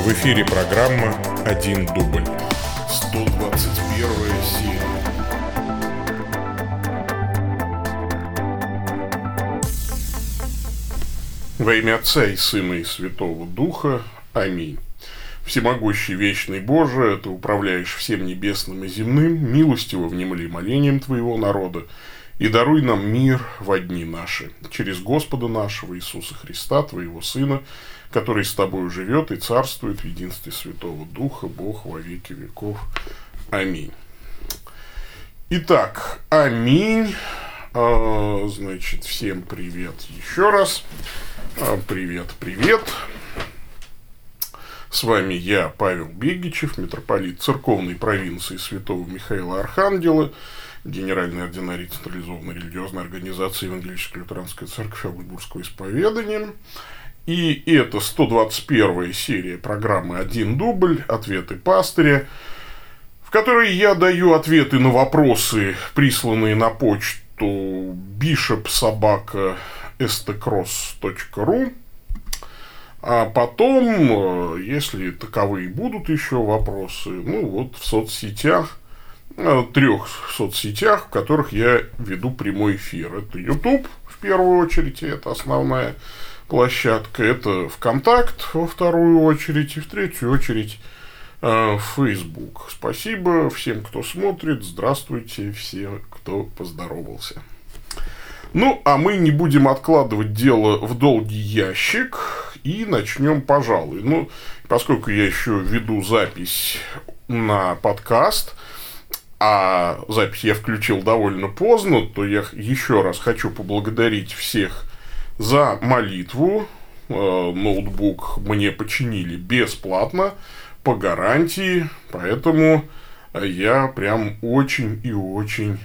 В эфире программа «Один дубль». 121 серия. Во имя Отца и Сына и Святого Духа. Аминь. Всемогущий вечный Боже, Ты управляешь всем небесным и земным, милостиво внемли молением Твоего народа, и даруй нам мир во дни наши, через Господа нашего Иисуса Христа, Твоего Сына, который с Тобой живет и царствует в единстве Святого Духа, Бог во веки веков. Аминь. Итак, аминь. А, значит, всем привет еще раз. А, привет, привет. С вами я, Павел Бегичев, митрополит церковной провинции Святого Михаила Архангела, генеральный ординарий централизованной религиозной организации Евангелической лютеранской церкви Аугсбургского исповедания. И это 121 серия программы «Один дубль. Ответы пастыря», в которой я даю ответы на вопросы, присланные на почту bishopsobaka.stcross.ru а потом, если таковые будут еще вопросы, ну вот в соцсетях, э, трех соцсетях, в которых я веду прямой эфир. Это YouTube, в первую очередь, это основная площадка. Это ВКонтакт во вторую очередь. И в третью очередь э, Facebook. Спасибо всем, кто смотрит. Здравствуйте все, кто поздоровался. Ну, а мы не будем откладывать дело в долгий ящик и начнем, пожалуй. Ну, поскольку я еще веду запись на подкаст, а запись я включил довольно поздно, то я еще раз хочу поблагодарить всех за молитву. Э, ноутбук мне починили бесплатно, по гарантии, поэтому я прям очень и очень,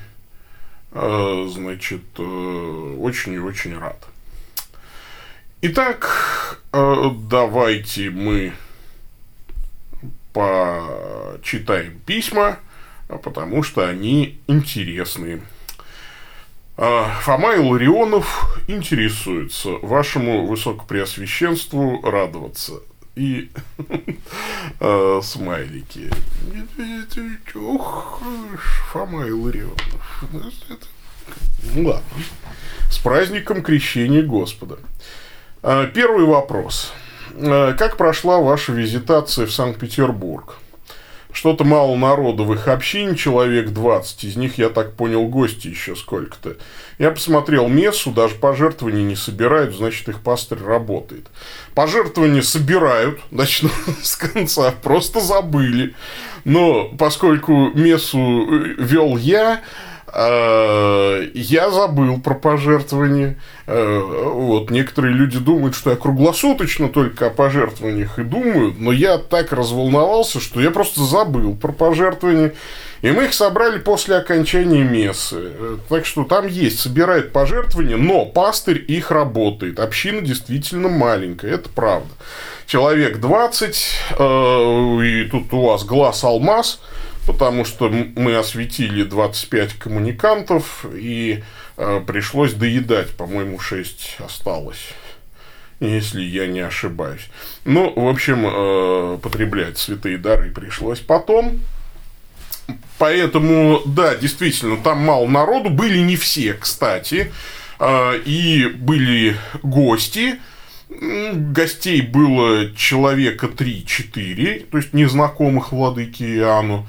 э, значит, э, очень и очень рад. Итак, давайте мы почитаем письма, потому что они интересные. А, Фома Илларионов интересуется вашему высокопреосвященству радоваться. И э, смайлики. Ох, Фома Илларионов. Ну ладно. С праздником крещения Господа. А, первый вопрос. А, как прошла ваша визитация в Санкт-Петербург? Что-то мало народу в их общине, человек 20. Из них, я так понял, гости еще сколько-то. Я посмотрел мессу, даже пожертвования не собирают, значит, их пастырь работает. Пожертвования собирают, начну с конца, просто забыли. Но поскольку мессу э, вел я, я забыл про пожертвования. Э, вот, некоторые люди думают, что я круглосуточно только о пожертвованиях и думаю, но я так разволновался, что я просто забыл про пожертвования. И мы их собрали после окончания мессы. Э, так что там есть, собирает пожертвования, но пастырь их работает. Община действительно маленькая, это правда. Человек 20, и тут у вас глаз алмаз – потому что мы осветили 25 коммуникантов, и э, пришлось доедать, по-моему, 6 осталось, если я не ошибаюсь. Ну, в общем, э, потреблять святые дары пришлось потом. Поэтому, да, действительно, там мало народу, были не все, кстати, э, и были гости, Гостей было человека 3-4, то есть незнакомых владыки Иоанну.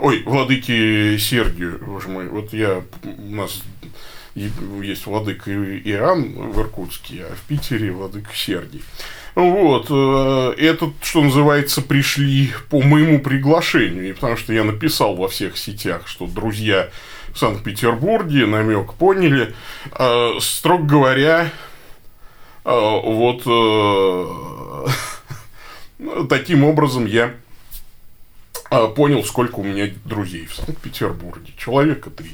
Ой, владыки Сергию, боже мой, вот я, у нас есть владыка Иоанн в Иркутске, а в Питере владыка Сергий. Вот, э, этот, что называется, пришли по моему приглашению, потому что я написал во всех сетях, что друзья в Санкт-Петербурге, намек поняли. Э, строго говоря, э, вот таким образом я а, понял, сколько у меня друзей в Санкт-Петербурге. Человека три.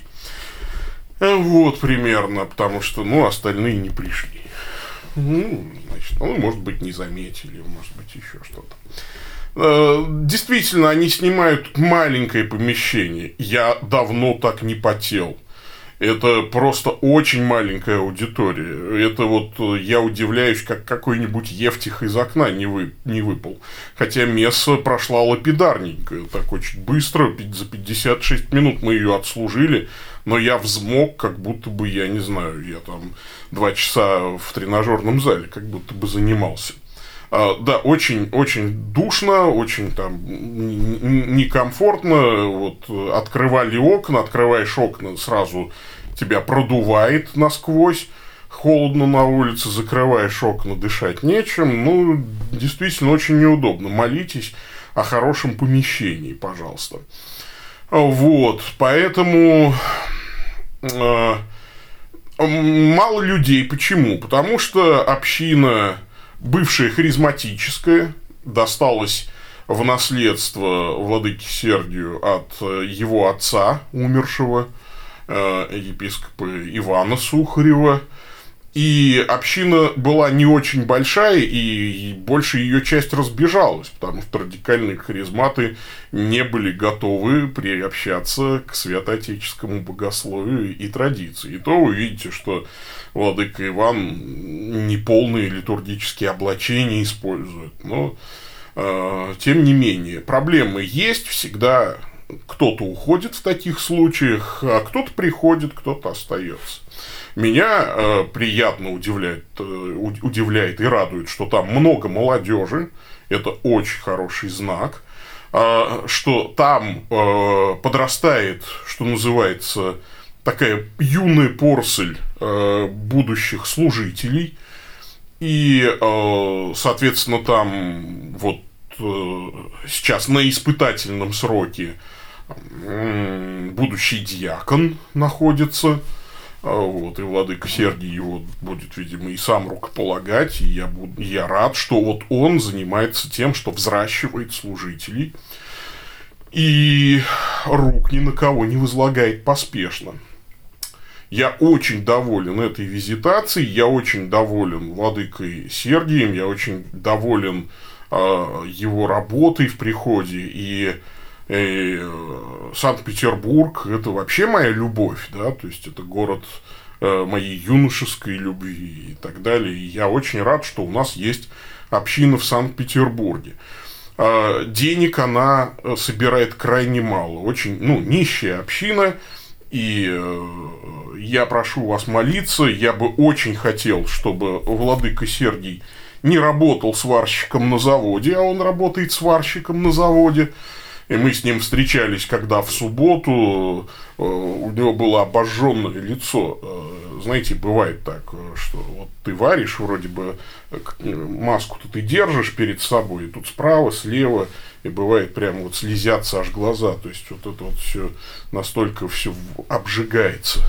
Э, вот примерно, потому что, ну, остальные не пришли. Ну, значит, ну, может быть, не заметили, может быть, еще что-то. Э, действительно, они снимают маленькое помещение. Я давно так не потел. Это просто очень маленькая аудитория. Это вот э, я удивляюсь, как какой-нибудь Евтих из окна не, вы, не выпал. Хотя месса прошла лапидарненько, так очень быстро, за 56 минут мы ее отслужили, но я взмок, как будто бы, я не знаю, я там два часа в тренажерном зале, как будто бы занимался. А, да, очень, очень душно, очень там некомфортно. Вот открывали окна, открываешь окна, сразу тебя продувает насквозь. Холодно на улице, закрываешь окна, дышать нечем. Ну, действительно, очень неудобно. Молитесь о хорошем помещении, пожалуйста. Вот, поэтому э, мало людей. Почему? Потому что община бывшая харизматическая, досталась в наследство владыке Сергию от э, его отца, умершего, епископа Ивана Сухарева. И община была не очень большая, и больше ее часть разбежалась, потому что радикальные харизматы не были готовы приобщаться к святоотеческому богословию и традиции. И то вы видите, что владыка Иван неполные литургические облачения использует. Но, э, тем не менее, проблемы есть всегда. Кто-то уходит в таких случаях, а кто-то приходит, кто-то остается. Меня э, приятно удивляет, э, удивляет и радует, что там много молодежи. Это очень хороший знак. Э, что там э, подрастает, что называется, такая юная порсель э, будущих служителей. И, э, соответственно, там вот э, сейчас на испытательном сроке э, будущий диакон находится. А, вот, и владыка Сергий его будет, видимо, и сам рукополагать, и я, буду, я рад, что вот он занимается тем, что взращивает служителей, и рук ни на кого не возлагает поспешно. Я очень доволен этой визитацией, я очень доволен владыкой Сергием, я очень доволен э, его работой в приходе. И э, Санкт-Петербург это вообще моя любовь, да, то есть это город э, моей юношеской любви и так далее. И я очень рад, что у нас есть община в Санкт-Петербурге. Э, денег она э, собирает крайне мало, очень, ну, нищая община, и э, я прошу вас молиться. Я бы очень хотел, чтобы владыка Сергий не работал сварщиком на заводе, а он работает сварщиком на заводе. И мы с ним встречались, когда в субботу э, у него было обожженное лицо. Э, знаете, бывает так, что вот ты варишь, вроде бы маску-то ты держишь перед собой, и тут справа, слева и бывает прямо вот слезятся аж глаза, то есть вот это вот все настолько все обжигается.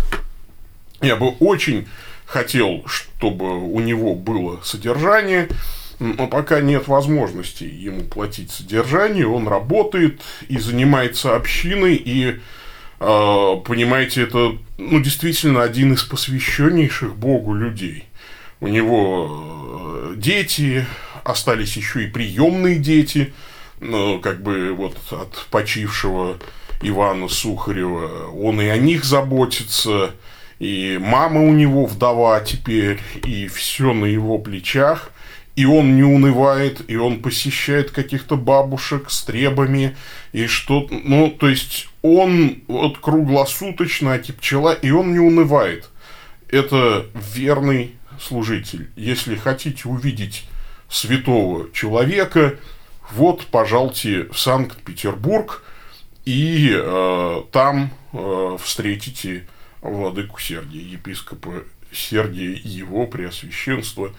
Я бы очень хотел, чтобы у него было содержание, но пока нет возможности ему платить содержание, он работает и занимается общиной, и э, понимаете, это ну, действительно один из посвященнейших Богу людей. У него э, дети, остались еще и приемные дети – ну, как бы вот от почившего Ивана Сухарева, он и о них заботится, и мама у него вдова теперь, и все на его плечах, и он не унывает, и он посещает каких-то бабушек с требами, и что ну, то есть он вот круглосуточно, а пчела, и он не унывает. Это верный служитель. Если хотите увидеть святого человека, вот, пожалуйте в Санкт-Петербург, и э, там э, встретите владыку Сергия, епископа Сергия его преосвященство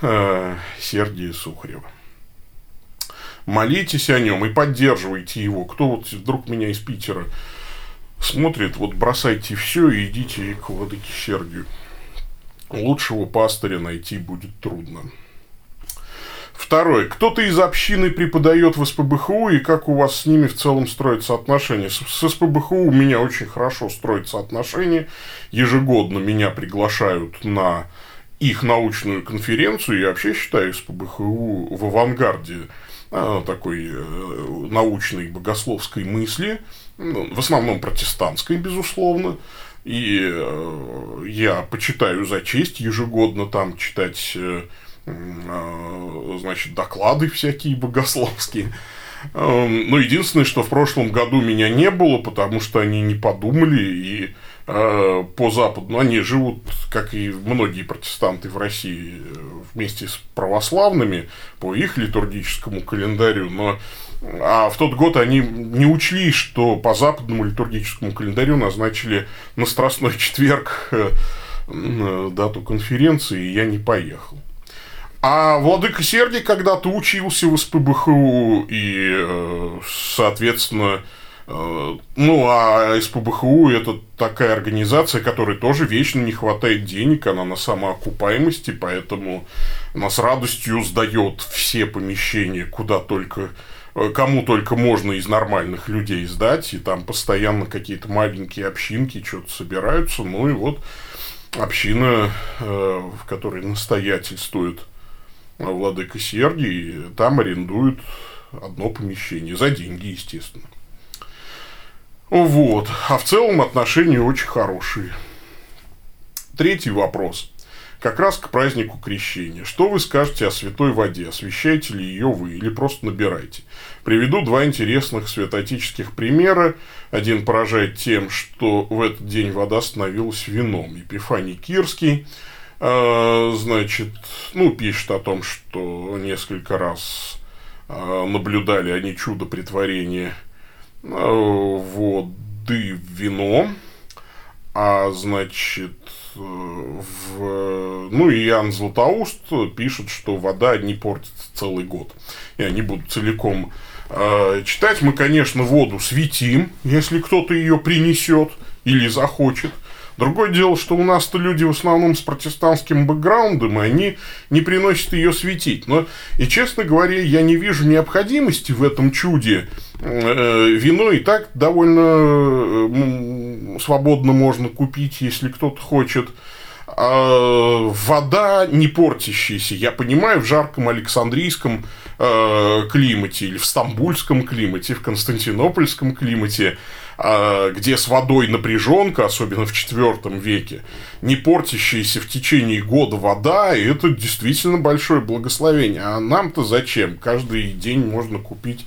Сергия Сухарева. Молитесь о нем и поддерживайте его. Кто вот вдруг меня из Питера смотрит, вот бросайте все и идите к владыке Сергию. Лучшего пастыря найти будет трудно. Второе. Кто-то из общины преподает в СПБХУ, и как у вас с ними в целом строятся отношения? С, с СПБХУ у меня очень хорошо строятся отношения. Ежегодно меня приглашают на их научную конференцию. Я вообще считаю СПБХУ в авангарде а, такой э, научной богословской мысли. ну, в основном протестантской, безусловно. И э, я почитаю за честь ежегодно там читать э, значит, доклады всякие богословские. Эм, но единственное, что в прошлом году меня не было, потому что они не подумали и по Западу, ну, они живут, как и многие протестанты в России, вместе с православными по их литургическому календарю, но а в тот год они не учли, что по западному литургическому календарю назначили на Страстной четверг э, дату конференции, и я не поехал. А Владыка Сергий когда-то учился в СПБХУ, и, э, соответственно, э, ну, а СПБХУ – это такая организация, которой тоже вечно не хватает денег, она на самоокупаемости, поэтому она с радостью сдает все помещения, куда только э, кому только можно из нормальных людей сдать, и там постоянно какие-то маленькие общинки что-то собираются, ну и вот община, в которой настоятельствует владыка Сергий, там арендуют одно помещение, за деньги, естественно. Вот. А в целом отношения очень хорошие. Третий вопрос. Как раз к празднику крещения. Что вы скажете о святой воде? Освещаете ли ее вы или просто набираете? Приведу два интересных святоотеческих примера. Один поражает тем, что в этот день вода становилась вином. Епифаний Кирский – а, значит, ну, пишет о том, что несколько раз а, наблюдали они чудо притворения воды в вино, а, значит, в... ну, и Иоанн Златоуст пишет, что вода не портится целый год. Я не буду целиком читать. Мы, конечно, воду светим, если кто-то ее принесет или захочет – Другое дело, что у нас-то люди в основном с протестантским бэкграундом, и они не приносят ее светить. Но, и, честно говоря, я не вижу необходимости в этом чуде. Э, вино и так довольно э, свободно можно купить, если кто-то хочет. А вода не портящаяся. Я понимаю, в жарком Александрийском э, климате или в стамбульском климате, в константинопольском климате где с водой напряженка, особенно в IV веке, не портящаяся в течение года вода, и это действительно большое благословение. А нам-то зачем? Каждый день можно купить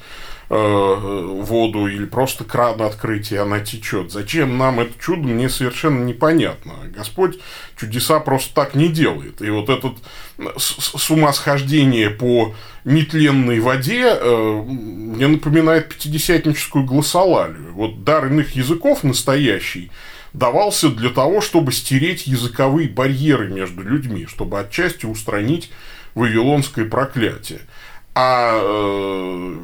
воду или просто кран открыть, и она течет. Зачем нам это чудо, мне совершенно непонятно. Господь чудеса просто так не делает. И вот это с ума схождение по нетленной воде э, мне напоминает пятидесятническую гласолалию. Вот дар иных языков настоящий давался для того, чтобы стереть языковые барьеры между людьми, чтобы отчасти устранить вавилонское проклятие. А э,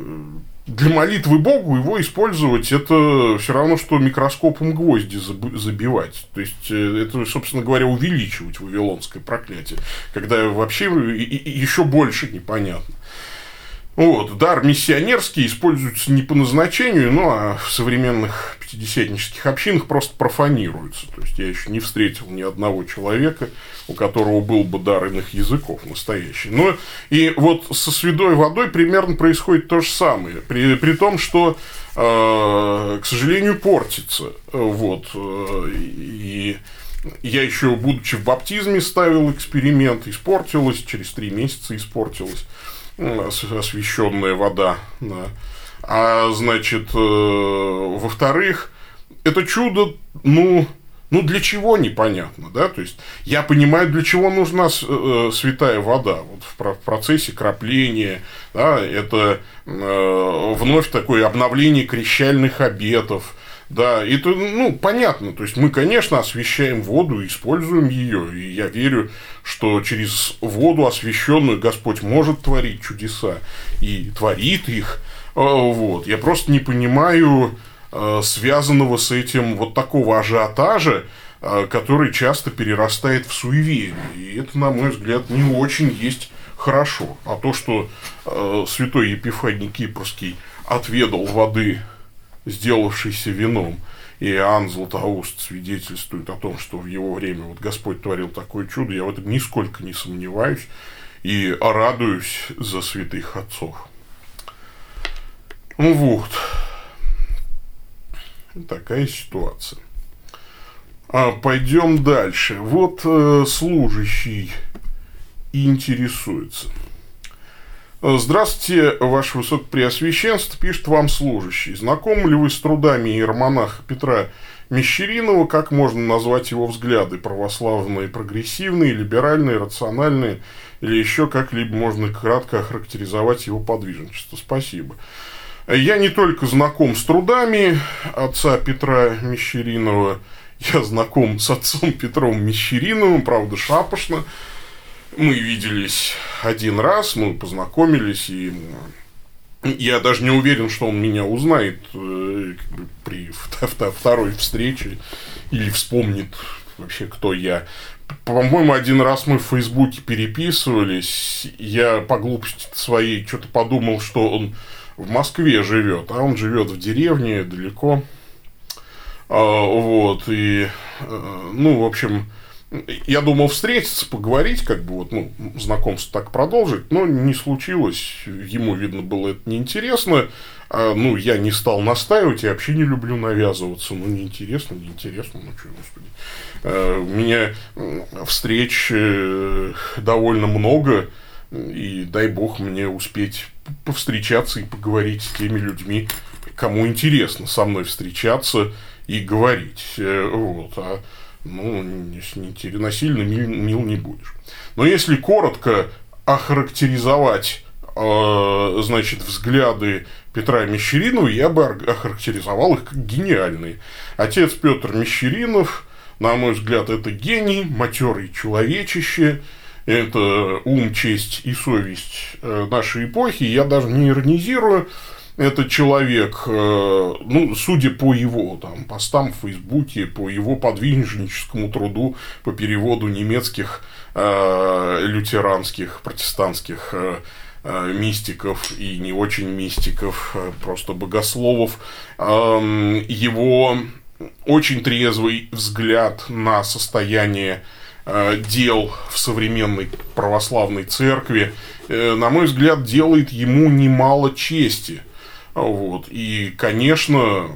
для молитвы Богу его использовать это все равно, что микроскопом гвозди забивать. То есть, э, это, собственно говоря, увеличивать вавилонское проклятие, когда вообще еще больше непонятно. Вот, дар миссионерский используется не по назначению, ну, а в современных пятидесятнических общинах просто профанируется. То есть, я еще не встретил ни одного человека, у которого был бы дар иных языков настоящий. Ну, и вот со святой водой примерно происходит то же самое. При, при том, что, э, к сожалению, портится. Вот, э, и я еще, будучи в баптизме, ставил эксперимент, испортилось, через три месяца испортилось освещенная вода. Да. А значит, э, во-вторых, это чудо, ну, ну, для чего непонятно, да? То есть, я понимаю, для чего нужна э, святая вода. Вот в, процессе крапления, да, это э, вновь такое обновление крещальных обетов, да, это, ну, понятно. То есть, мы, конечно, освещаем воду, используем ее. И я верю, что через воду освященную Господь может творить чудеса. И творит их. А, вот. Я просто не понимаю а, связанного с этим вот такого ажиотажа, а, который часто перерастает в суеверие. И это, на мой взгляд, не очень есть хорошо. А то, что святой Епифаний Кипрский отведал воды сделавшийся вином. И Иоанн Златоуст свидетельствует о том, что в его время вот Господь творил такое чудо. Я в этом нисколько не сомневаюсь и радуюсь за святых отцов. Ну вот. Такая ситуация. А, пойдем дальше. Вот э, служащий интересуется. Здравствуйте, Ваше Высокопреосвященство, пишет вам служащий. Знакомы ли вы с трудами иеромонаха Петра Мещеринова, как можно назвать его взгляды? Православные, прогрессивные, либеральные, рациональные или еще как-либо можно кратко охарактеризовать его подвижничество? Спасибо. Я не только знаком с трудами отца Петра Мещеринова, я знаком с отцом Петром Мещериновым, правда, шапошно. Мы виделись один раз, мы познакомились, и я даже не уверен, что он меня узнает э, при второй встрече или вспомнит вообще, кто я. По-моему, один раз мы в Фейсбуке переписывались. Я по глупости своей что-то подумал, что он в Москве живет, а он живет в деревне далеко. А, вот, и, э, ну, в общем, я думал встретиться, поговорить, как бы вот, ну, знакомство так продолжить, но не случилось. Ему, видно, было это неинтересно. А, ну, я не стал настаивать, я вообще не люблю навязываться. Ну, неинтересно, неинтересно, ну, что, господи. А, у меня встреч э, довольно много, и дай бог мне успеть повстречаться и поговорить с теми людьми, кому интересно со мной встречаться и говорить. Э, вот. А ну, не, не, насильно мил, мил не будешь. Но если коротко охарактеризовать э, значит, взгляды Петра Мещеринова, я бы охарактеризовал их как гениальные. Отец Петр Мещеринов, на мой взгляд, это гений, матерый человечище, это ум, честь и совесть э, нашей эпохи. Я даже не иронизирую, этот человек, э, ну, судя по его там, постам в Фейсбуке, по его подвижническому труду по переводу немецких э, лютеранских, протестантских э, мистиков и не очень мистиков, просто богословов, э, его очень трезвый взгляд на состояние дел в современной православной церкви, на мой взгляд, делает ему немало чести. Вот. И, конечно,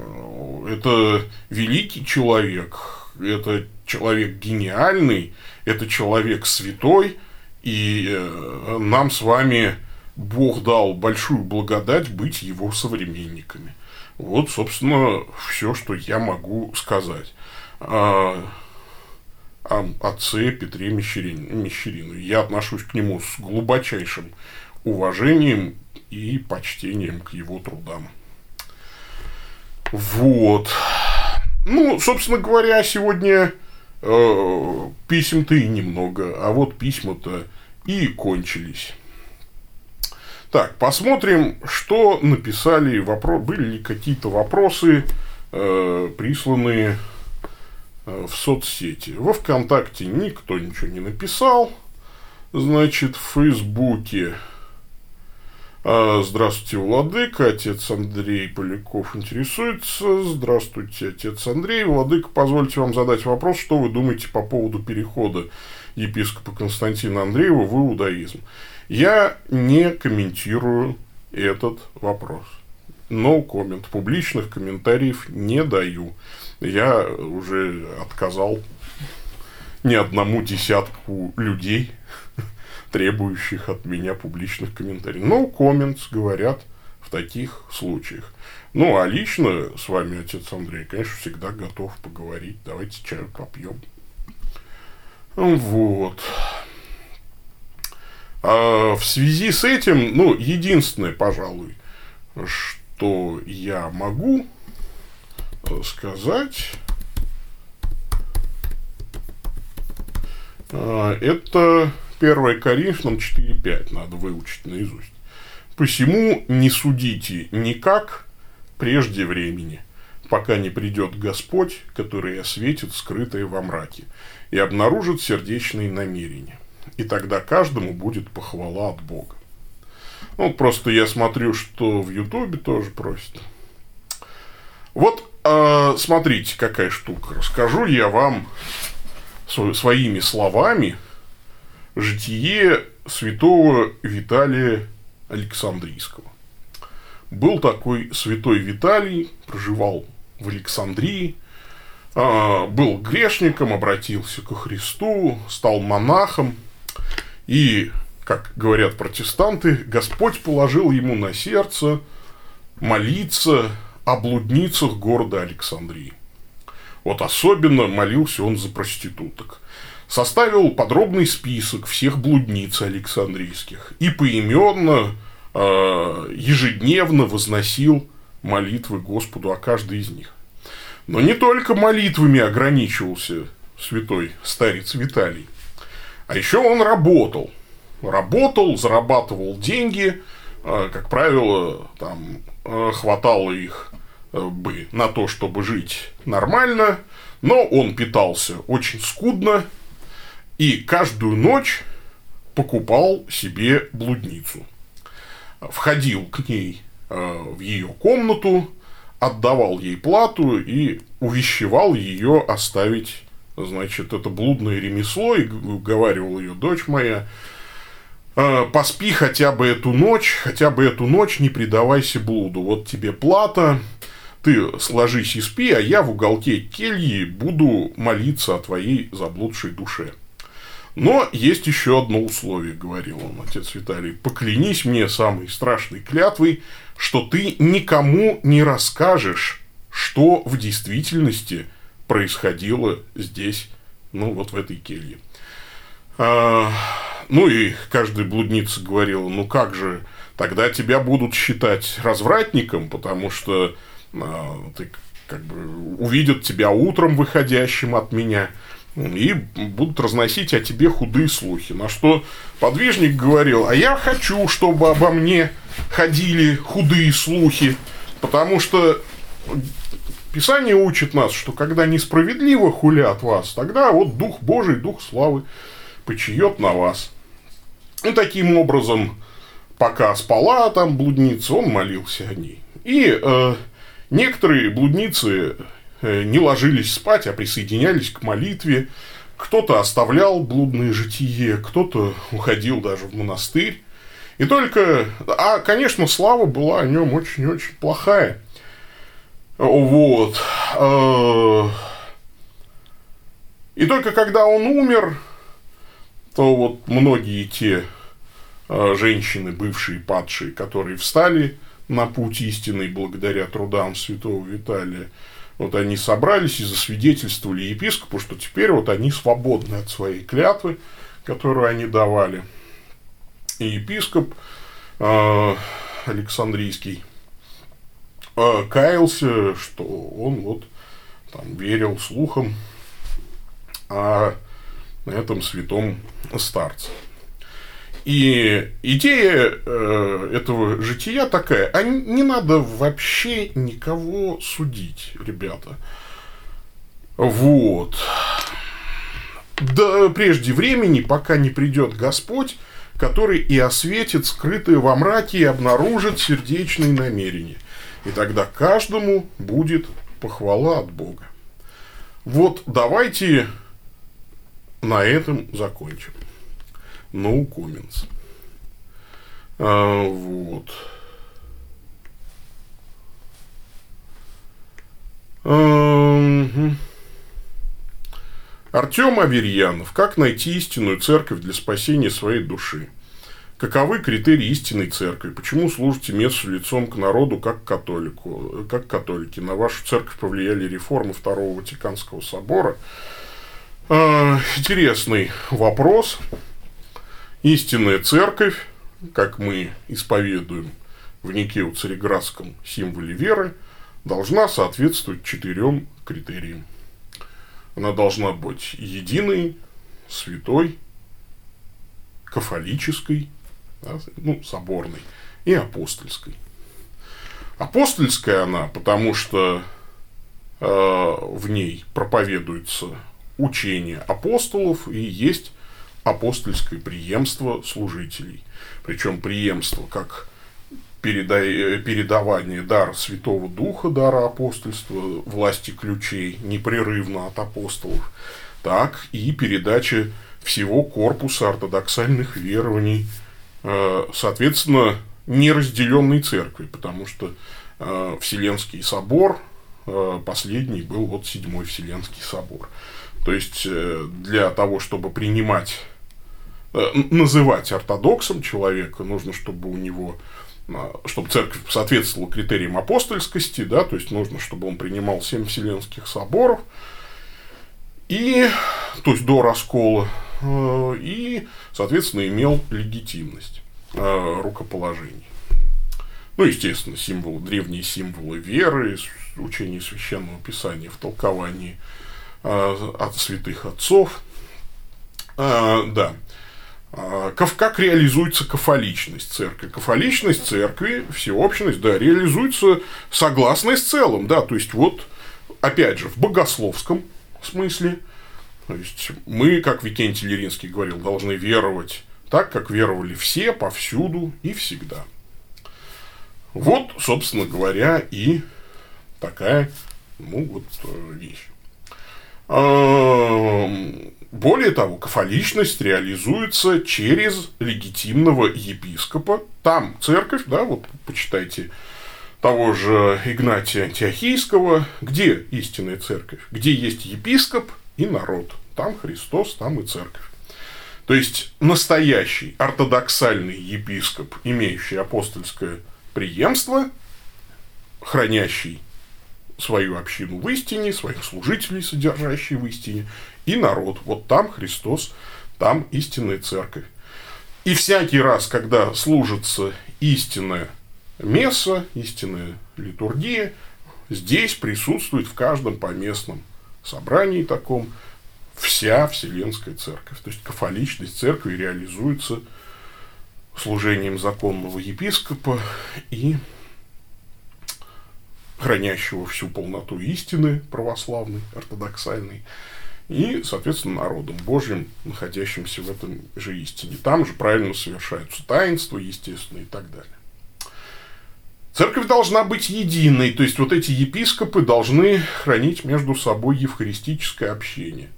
это великий человек, это человек гениальный, это человек святой, и э, нам с вами Бог дал большую благодать быть его современниками. Вот, собственно, все, что я могу сказать о, о отце Петре Мещерину. Я отношусь к нему с глубочайшим уважением и почтением к его трудам. Вот. Ну, собственно говоря, сегодня э, писем-то и немного, а вот письма-то и кончились. Так, посмотрим, что написали, вопро... были ли какие-то вопросы, э, присланные э, в соцсети. Во ВКонтакте никто ничего не написал. Значит, в Фейсбуке здравствуйте, Владыка. Отец Андрей Поляков интересуется. Здравствуйте, отец Андрей. Владыка, позвольте вам задать вопрос, что вы думаете по поводу перехода епископа Константина Андреева в иудаизм. Я не комментирую этот вопрос. No comment. Публичных комментариев не даю. Я уже отказал ни одному десятку людей, требующих от меня публичных комментариев. No comments говорят в таких случаях. Ну, а лично с вами, отец Андрей, конечно, всегда готов поговорить. Давайте чаю попьем. Вот. А в связи с этим, ну, единственное, пожалуй, что я могу сказать, а, это 1 Коринфянам 4.5 надо выучить наизусть. «Посему не судите никак прежде времени, пока не придет Господь, который осветит скрытое во мраке и обнаружит сердечные намерения. И тогда каждому будет похвала от Бога». Ну, просто я смотрю, что в Ютубе тоже просят. Вот, э, смотрите, какая штука. Расскажу я вам своими словами – житие святого Виталия Александрийского. Был такой святой Виталий, проживал в Александрии, э, был грешником, обратился ко Христу, стал монахом, и, как говорят протестанты, Господь положил ему на сердце молиться о блудницах города Александрии. Вот особенно молился он за проституток. Составил подробный список всех блудниц Александрийских и поименно, э, ежедневно возносил молитвы Господу о каждой из них. Но не только молитвами ограничивался святой старец Виталий, а еще он работал. Работал, зарабатывал деньги, э, как правило, там э, хватало их бы на то, чтобы жить нормально, но он питался очень скудно и каждую ночь покупал себе блудницу. Входил к ней э, в ее комнату, отдавал ей плату и увещевал ее оставить, значит, это блудное ремесло, и уговаривал ее, дочь моя, «Э, поспи хотя бы эту ночь, хотя бы эту ночь не предавайся блуду. Вот тебе плата, ты сложись и спи, а я в уголке кельи буду молиться о твоей заблудшей душе. Но есть еще одно условие, говорил он, отец Виталий. Поклянись мне самой страшной клятвой, что ты никому не расскажешь, что в действительности происходило здесь, ну, вот в этой келье. А, ну, и каждая блудница говорила, ну, как же, тогда тебя будут считать развратником, потому что а, ты как бы увидят тебя утром выходящим от меня и будут разносить о тебе худые слухи. На что подвижник говорил, а я хочу, чтобы обо мне ходили худые слухи, потому что Писание учит нас, что когда несправедливо хулят вас, тогда вот Дух Божий, Дух славы почиет на вас. И таким образом, пока спала там блудница, он молился о ней. И э, Некоторые блудницы не ложились спать, а присоединялись к молитве. Кто-то оставлял блудное житие, кто-то уходил даже в монастырь. И только, а, конечно, слава была о нем очень-очень плохая. Вот. Э, и только когда он умер, то вот многие те э, женщины, бывшие падшие, которые встали на путь истинный благодаря трудам святого Виталия. Вот они собрались и засвидетельствовали епископу, что теперь вот они свободны от своей клятвы, которую они давали. И епископ э, Александрийский э, каялся, что он вот там верил слухам о этом святом старце. И идея э, этого жития такая, а не надо вообще никого судить, ребята. Вот. Да прежде времени, пока не придет Господь, который и осветит скрытые во мраке и обнаружит сердечные намерения. И тогда каждому будет похвала от Бога. Вот давайте на этом закончим no comments. А, вот. Артем Аверьянов. Как найти истинную церковь для спасения своей души? Каковы критерии истинной церкви? Почему служите мессу лицом к народу, как католику, как католики? На вашу церковь повлияли реформы Второго Ватиканского собора? А, интересный вопрос истинная церковь, как мы исповедуем в Никеу Цареградском символе веры, должна соответствовать четырем критериям. Она должна быть единой, святой, кафолической, да, ну, соборной и апостольской. Апостольская она, потому что э, в ней проповедуется учение апостолов и есть апостольское преемство служителей. Причем преемство как передавание дара Святого Духа, дара апостольства, власти ключей непрерывно от апостолов, так и передача всего корпуса ортодоксальных верований, э, соответственно, неразделенной церкви, потому что э, Вселенский собор э, последний был вот Седьмой Вселенский собор. То есть э, для того, чтобы принимать, называть ортодоксом человека, нужно, чтобы у него чтобы церковь соответствовала критериям апостольскости, да, то есть нужно, чтобы он принимал семь вселенских соборов, и, то есть до раскола, и, соответственно, имел легитимность рукоположений. Ну, естественно, символы, древние символы веры, учения священного писания в толковании э, от святых отцов. Э, да. Э, как реализуется кафоличность церкви? Кафоличность церкви, всеобщность, да, реализуется согласно с целым, да, то есть вот, опять же, в богословском смысле, то есть мы, как Викентий Леринский говорил, должны веровать так, как веровали все, повсюду и всегда. Вот, собственно говоря, и такая, ну, вот, э, вещь. Более того, кафоличность реализуется через легитимного епископа. Там церковь, да, вот почитайте того же Игнатия Антиохийского, где истинная церковь, где есть епископ и народ. Там Христос, там и церковь. То есть настоящий ортодоксальный епископ, имеющий апостольское преемство, хранящий свою общину в истине, своих служителей, содержащий в истине, и народ. Вот там Христос, там истинная церковь. И всякий раз, когда служится истинная месса, истинная литургия, здесь присутствует в каждом поместном собрании таком вся Вселенская Церковь. То есть кафоличность Церкви реализуется служением законного епископа и хранящего всю полноту истины православной, ортодоксальной, и, соответственно, народом Божьим, находящимся в этом же истине. Там же правильно совершаются таинства, естественно, и так далее. Церковь должна быть единой, то есть вот эти епископы должны хранить между собой евхаристическое общение.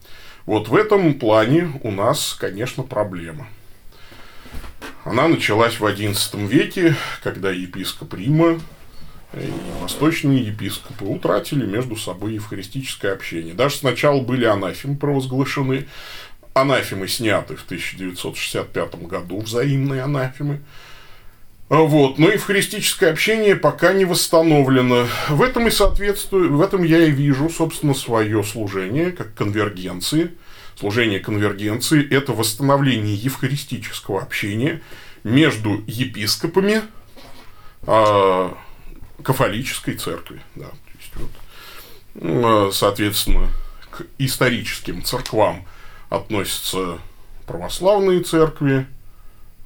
Вот в этом плане у нас, конечно, проблема – она началась в XI веке, когда епископ Рима и восточные епископы утратили между собой евхаристическое общение. Даже сначала были анафемы провозглашены, анафемы сняты в 1965 году, взаимные анафемы. Вот. Но евхаристическое общение пока не восстановлено. В этом и соответствует, в этом я и вижу, собственно, свое служение, как конвергенции – служение конвергенции – это восстановление евхаристического общения между епископами э, кафолической церкви. Да, то есть, вот, ну, соответственно, к историческим церквам относятся православные церкви,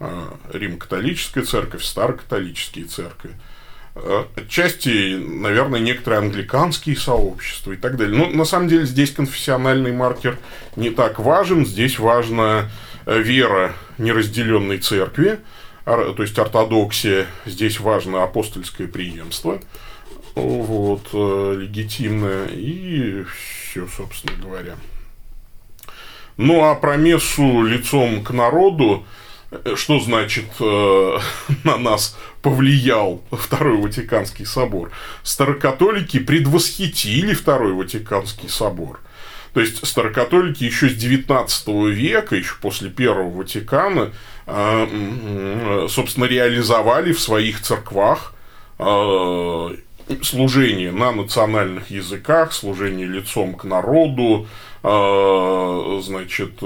э, Рим-католическая церковь, старокатолические церкви – отчасти, наверное, некоторые англиканские сообщества и так далее. Но на самом деле здесь конфессиональный маркер не так важен. Здесь важна э, вера неразделенной церкви, то есть ортодоксия. Здесь важно апостольское преемство. Вот, э, легитимное. И все, собственно говоря. Ну, а про мессу лицом к народу, что значит э, на нас повлиял Второй Ватиканский собор? Старокатолики предвосхитили Второй Ватиканский собор. То есть старокатолики еще с 19 века, еще после Первого Ватикана, э, собственно, реализовали в своих церквах э, служение на национальных языках, служение лицом к народу, э, значит,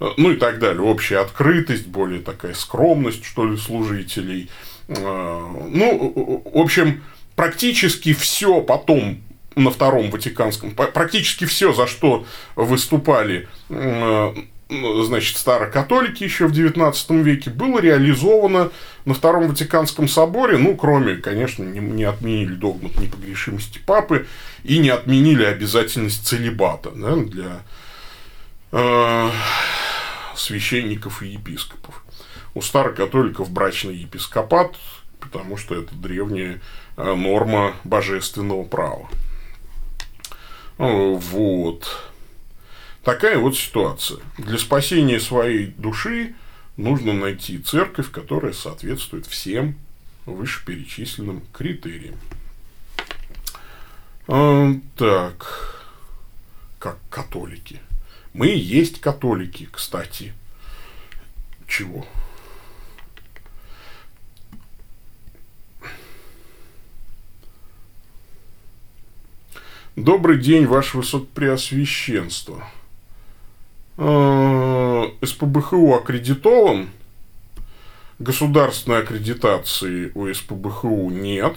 Э, ну и так далее. Общая открытость, более такая скромность, что ли, служителей. Ну, в общем, практически все потом на Втором Ватиканском, практически все, за что выступали значит, старокатолики еще в XIX веке, было реализовано на Втором Ватиканском соборе, ну, кроме, конечно, не, не отменили догмат непогрешимости папы и не отменили обязательность целебата да, для священников и епископов. У старокатоликов брачный епископат, потому что это древняя э, норма божественного права. Вот. Такая вот ситуация. Для спасения своей души нужно найти церковь, которая соответствует всем вышеперечисленным критериям. А, так, как католики. Мы есть католики, кстати. Чего? Добрый день, Ваше Высокопреосвященство. А, СПБХУ аккредитован? Государственной аккредитации у СПБХУ нет.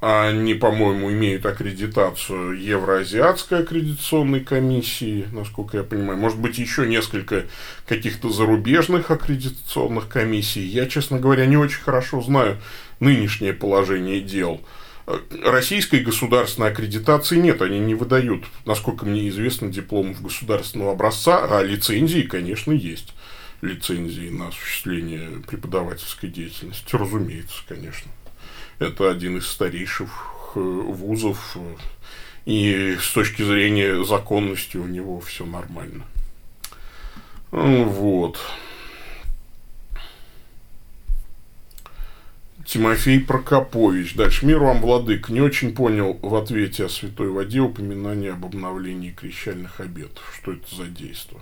Они, по-моему, имеют аккредитацию Евроазиатской аккредитационной комиссии, насколько я понимаю. Может быть, еще несколько каких-то зарубежных аккредитационных комиссий. Я, честно говоря, не очень хорошо знаю нынешнее положение дел. Российской государственной аккредитации нет, они не выдают, насколько мне известно, дипломов государственного образца, а лицензии, конечно, есть. Лицензии на осуществление преподавательской деятельности, разумеется, конечно. Это один из старейших э, вузов, и с точки зрения законности у него все нормально. Вот. Тимофей Прокопович. Дальше. Мир вам, владык. Не очень понял в ответе о святой воде упоминание об обновлении крещальных обетов. Что это за действо?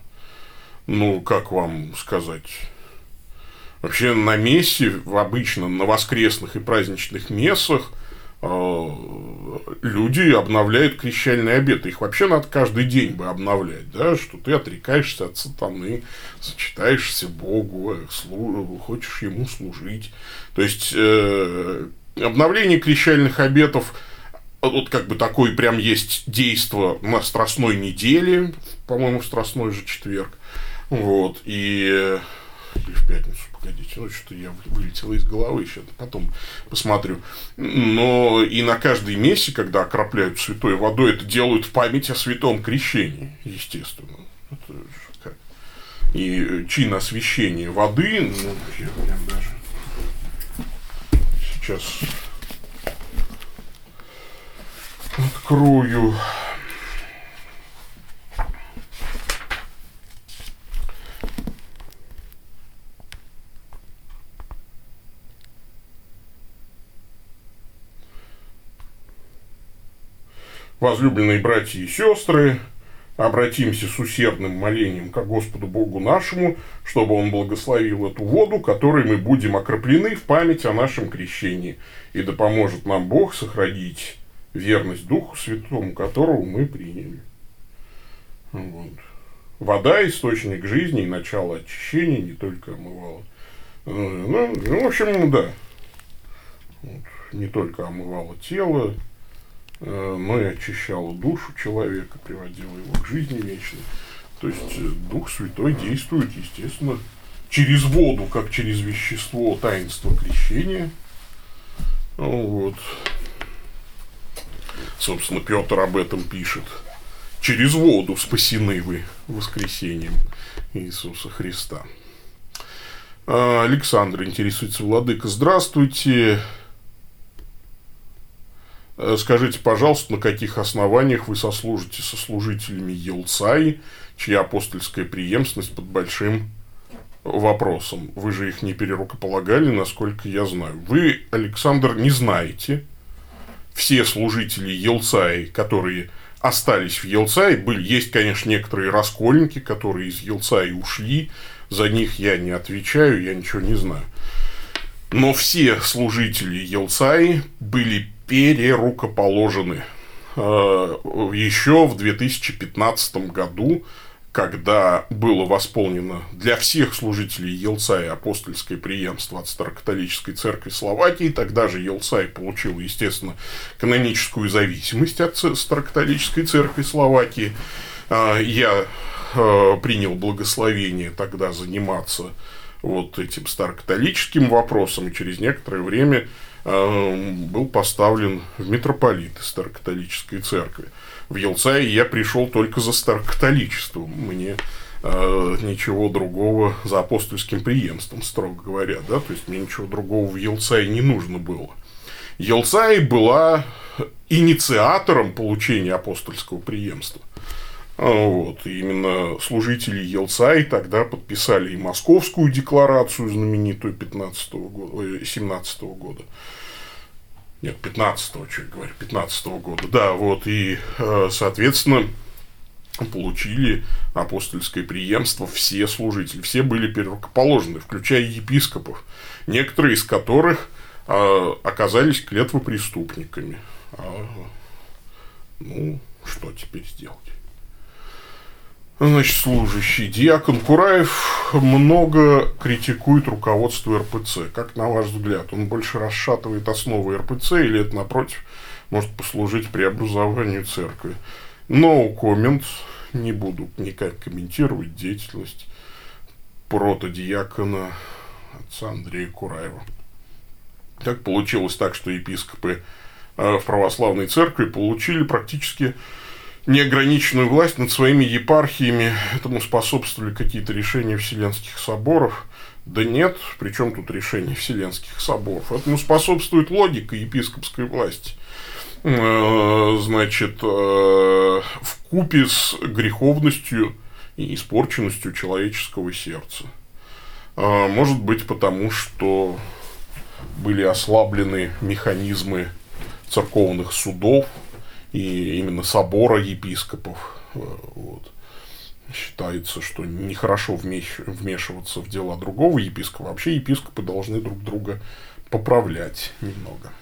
Ну, как вам сказать? Вообще на мессе, обычно на воскресных и праздничных мессах люди обновляют крещальные обеты. Их вообще надо каждый день бы обновлять, да, что ты отрекаешься от сатаны, сочетаешься Богу, слу, хочешь ему служить. То есть, э, обновление крещальных обетов, вот как бы такое прям есть действо на Страстной неделе, по-моему, в Страстной же четверг. Вот, и или в пятницу, погодите, ну что-то я вылетело из головы, сейчас потом посмотрю. Но и на каждой мессе, когда окропляют святой водой, это делают в память о святом крещении, естественно. Это как? И чин освящения воды, ну, я прям даже сейчас открою. Возлюбленные братья и сестры, обратимся с усердным молением к Господу Богу нашему, чтобы Он благословил эту воду, которой мы будем окроплены в память о нашем крещении. И да поможет нам Бог сохранить верность Духу Святому, которого мы приняли. Вот. Вода – источник жизни и начало очищения, не только омывала. Ну, ну, в общем, да. Вот. Не только омывала тело, Э, но и очищала душу человека, приводила его к жизни вечной. То есть э, Дух Святой действует, естественно, через воду, как через вещество таинства крещения. Вот. Собственно, Петр об этом пишет. Через воду спасены вы воскресением Иисуса Христа. А, Александр интересуется, Владыка, здравствуйте. Э, скажите, пожалуйста, на каких основаниях вы сослужите со служителями Елцаи, чья апостольская преемственность под большим вопросом? Вы же их не перерукополагали, насколько я знаю. Вы, Александр, не знаете. Все служители Елцаи, которые остались в Елцае, были, есть, конечно, некоторые раскольники, которые из Елцаи ушли, за них я не отвечаю, я ничего не знаю. Но все служители Елцаи были перерукоположены э, еще в 2015 году, когда было восполнено для всех служителей Елцай апостольское преемство от Старокатолической церкви Словакии. Тогда же Елцай получил, естественно, каноническую зависимость от Старокатолической церкви Словакии. Э, я э, принял благословение тогда заниматься вот этим старокатолическим вопросом, и через некоторое время был поставлен в митрополиты Старокатолической церкви. В Елцае я пришел только за старокатоличеством. Мне э, ничего другого за апостольским преемством, строго говоря, да, то есть мне ничего другого в Елцае не нужно было. Елцай была инициатором получения апостольского преемства. А, вот, именно служители Елцай тогда подписали и Московскую декларацию знаменитую 15 года, 17 года. нет, 15-го, что я говорю, 15-го года, да, вот, и, э, соответственно, получили апостольское преемство все служители, все были перерукоположены, включая епископов, некоторые из которых э, оказались клетвопреступниками. А, ну, что теперь сделать? Значит, служащий. Диакон Кураев много критикует руководство РПЦ. Как на ваш взгляд, он больше расшатывает основы РПЦ или это, напротив, может послужить преобразованию церкви? No comment. Не буду никак комментировать деятельность протодиакона отца Андрея Кураева. Так получилось так, что епископы э, в православной церкви получили практически неограниченную власть над своими епархиями. Этому способствовали какие-то решения Вселенских соборов. Да нет, причем тут решение Вселенских соборов. Этому способствует логика епископской власти. Э, значит, э, в купе с греховностью и испорченностью человеческого сердца. Э, может быть, потому что были ослаблены механизмы церковных судов, и именно собора епископов. Э, вот. Считается, что нехорошо вмешиваться в дела другого епископа. Вообще епископы должны друг друга поправлять немного.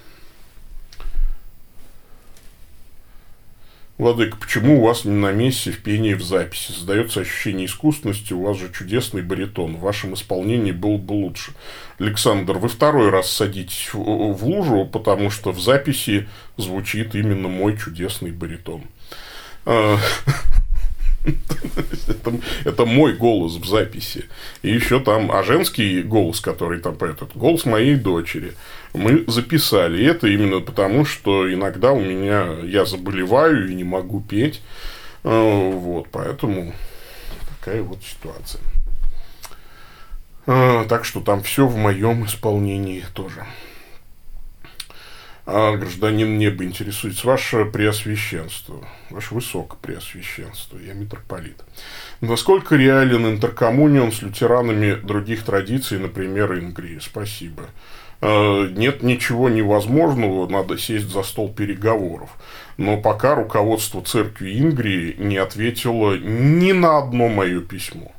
Владыка, почему у вас не на месте в пении в записи? Создается ощущение искусственности, у вас же чудесный баритон. В вашем исполнении был бы лучше. Александр, вы второй раз садитесь в, в лужу, потому что в записи звучит именно мой чудесный баритон. Это, это мой голос в записи. И еще там, а женский голос, который там этот, голос моей дочери. Мы записали. Это именно потому, что иногда у меня, я заболеваю и не могу петь. А, вот, поэтому такая вот ситуация. А, так что там все в моем исполнении тоже. А гражданин неба интересуется ваше преосвященство, ваше высокопреосвященство, я митрополит. Насколько реален интеркоммунион с лютеранами других традиций, например, Ингрии? Спасибо. А, нет ничего невозможного, надо сесть за стол переговоров. Но пока руководство церкви Ингрии не ответило ни на одно мое письмо.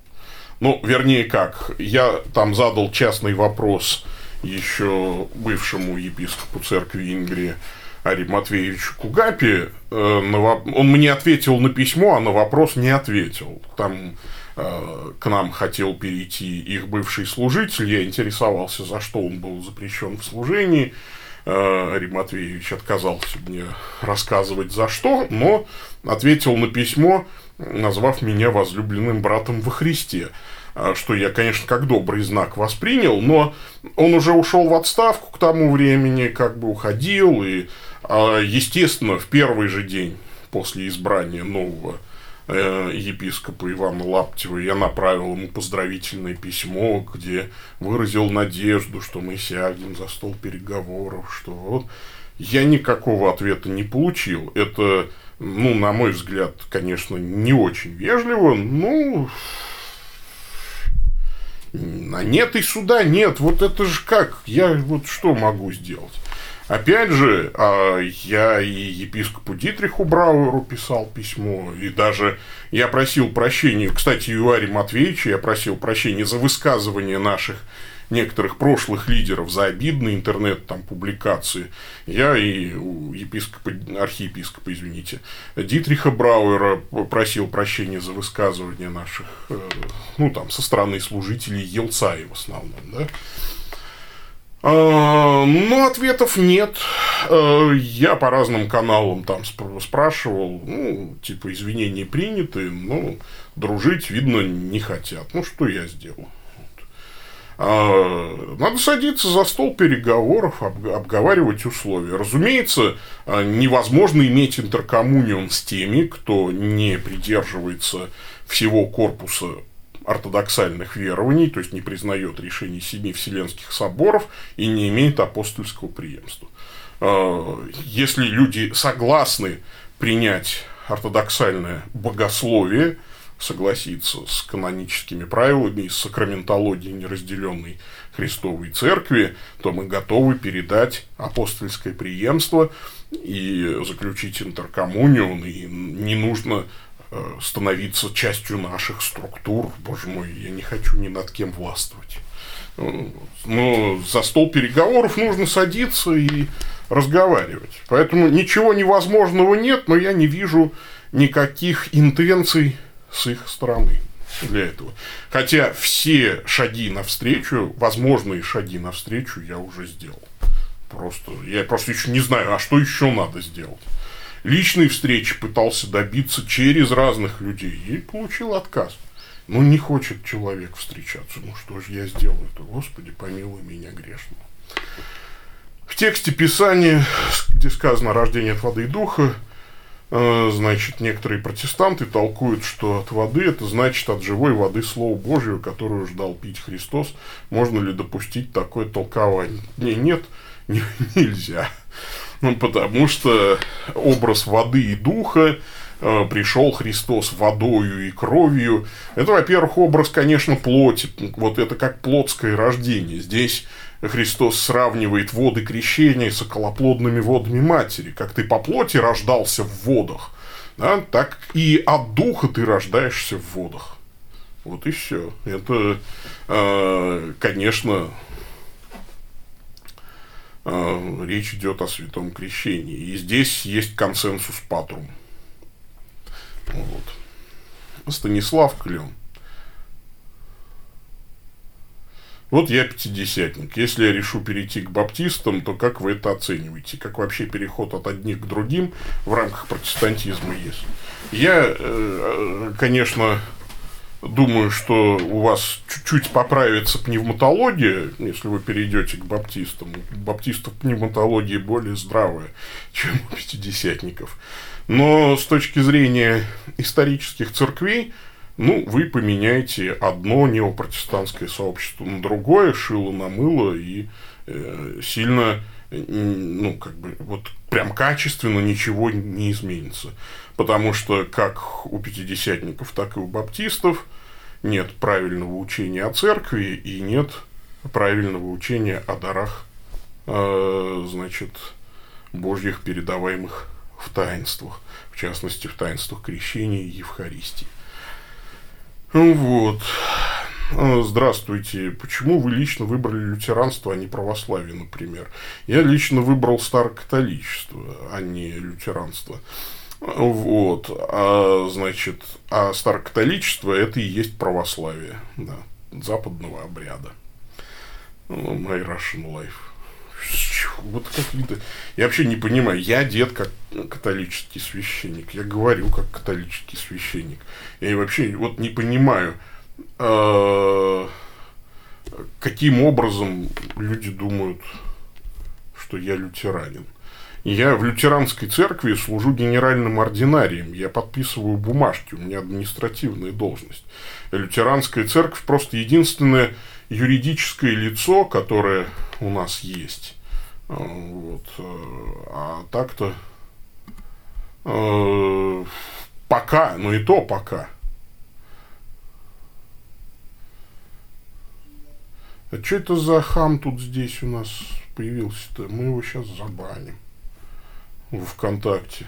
Ну, вернее как, я там задал частный вопрос – еще бывшему епископу церкви Ингрии Ари Матвеевичу Кугапи, э, он мне ответил на письмо, а на вопрос не ответил. Там э, к нам хотел перейти их бывший служитель, я интересовался, за что он был запрещен в служении. Э, Ари Матвеевич отказался мне рассказывать за что, но ответил на письмо, назвав меня возлюбленным братом во Христе. А, что я, конечно, как добрый знак воспринял, но он уже ушел в отставку к тому времени, как бы уходил, и, а, естественно, в первый же день после избрания нового э, епископа Ивана Лаптева я направил ему поздравительное письмо, где выразил надежду, что мы сядем за стол переговоров, что вот я никакого ответа не получил. Это, ну, на мой взгляд, конечно, не очень вежливо, ну, а нет и суда нет. Вот это же как? Я вот что могу сделать? Опять же, а, я и епископу Дитриху Брауэру писал письмо, и даже я просил прощения, кстати, Юария Матвеевича, я просил прощения за высказывание наших некоторых прошлых лидеров за обидные интернет там публикации. Я и у епископа, архиепископа, извините, Дитриха Брауэра просил прощения за высказывания наших, э, ну, там, со стороны служителей Елцаи в основном, да. А, но ответов нет. Э, я по разным каналам там спрашивал, ну, типа, извинения приняты, но дружить, видно, не хотят. Ну, что я сделал? А, надо садиться за стол переговоров, обговаривать условия. Разумеется, а, невозможно иметь интеркоммунион с теми, кто не придерживается всего корпуса ортодоксальных верований, то есть не признает решений семи вселенских соборов и не имеет апостольского преемства. А, если люди согласны принять ортодоксальное богословие, согласиться с каноническими правилами и с сакраментологией неразделенной Христовой Церкви, то мы готовы передать апостольское преемство и заключить интеркоммунион, и не нужно э, становиться частью наших структур. Боже мой, я не хочу ни над кем властвовать. Но за стол переговоров нужно садиться и разговаривать. Поэтому ничего невозможного нет, но я не вижу никаких интенций с их стороны для этого. Хотя все шаги навстречу, возможные шаги навстречу я уже сделал. Просто, я просто еще не знаю, а что еще надо сделать. Личной встречи пытался добиться через разных людей и получил отказ. Ну, не хочет человек встречаться. Ну, что же я сделаю-то? Господи, помилуй меня грешного. В тексте Писания, где сказано «рождение от воды и духа», значит, некоторые протестанты толкуют, что от воды это значит от живой воды Слова Божьего, которую ждал пить Христос. Можно ли допустить такое толкование? Не, нет, не, нельзя. Ну, потому что образ воды и духа Э, пришел Христос водою и кровью. Это, во-первых, образ, конечно, плоти. Вот это как плотское рождение. Здесь Христос сравнивает воды крещения с околоплодными водами матери. Как ты по плоти рождался в водах, да, так и от духа ты рождаешься в водах. Вот и все. Это, э, конечно, э, речь идет о святом крещении. И здесь есть консенсус патрум. Вот. Станислав Клен. Вот я пятидесятник. Если я решу перейти к баптистам, то как вы это оцениваете? Как вообще переход от одних к другим в рамках протестантизма есть? Я, э, конечно, думаю, что у вас чуть-чуть поправится пневматология, если вы перейдете к баптистам. У баптистов пневматология более здравая, чем у пятидесятников. Но с точки зрения исторических церквей, ну, вы поменяете одно неопротестантское сообщество на другое, шило на мыло, и э, сильно, ну, как бы, вот прям качественно ничего не изменится. Потому что как у пятидесятников, так и у баптистов нет правильного учения о церкви и нет правильного учения о дарах, э, значит, божьих передаваемых в таинствах, в частности, в таинствах крещения и Евхаристии. Ну вот. А, здравствуйте. Почему вы лично выбрали лютеранство, а не православие, например? Я лично выбрал старокатоличество, а не лютеранство. Вот. А, значит, а старокатоличество это и есть православие, да, западного обряда. My Russian Life вот какие-то... Я вообще не понимаю. Я дед как католический священник. Я говорю как католический священник. Я вообще вот не понимаю, э, каким образом люди думают, что я лютеранин. Я в лютеранской церкви служу генеральным ординарием. Я подписываю бумажки, у меня административная должность. Лютеранская церковь просто единственное юридическое лицо, которое у нас есть. Вот. А так-то э, пока, ну и то пока. А что это за хам тут здесь у нас появился-то? Мы его сейчас забаним. В ВКонтакте.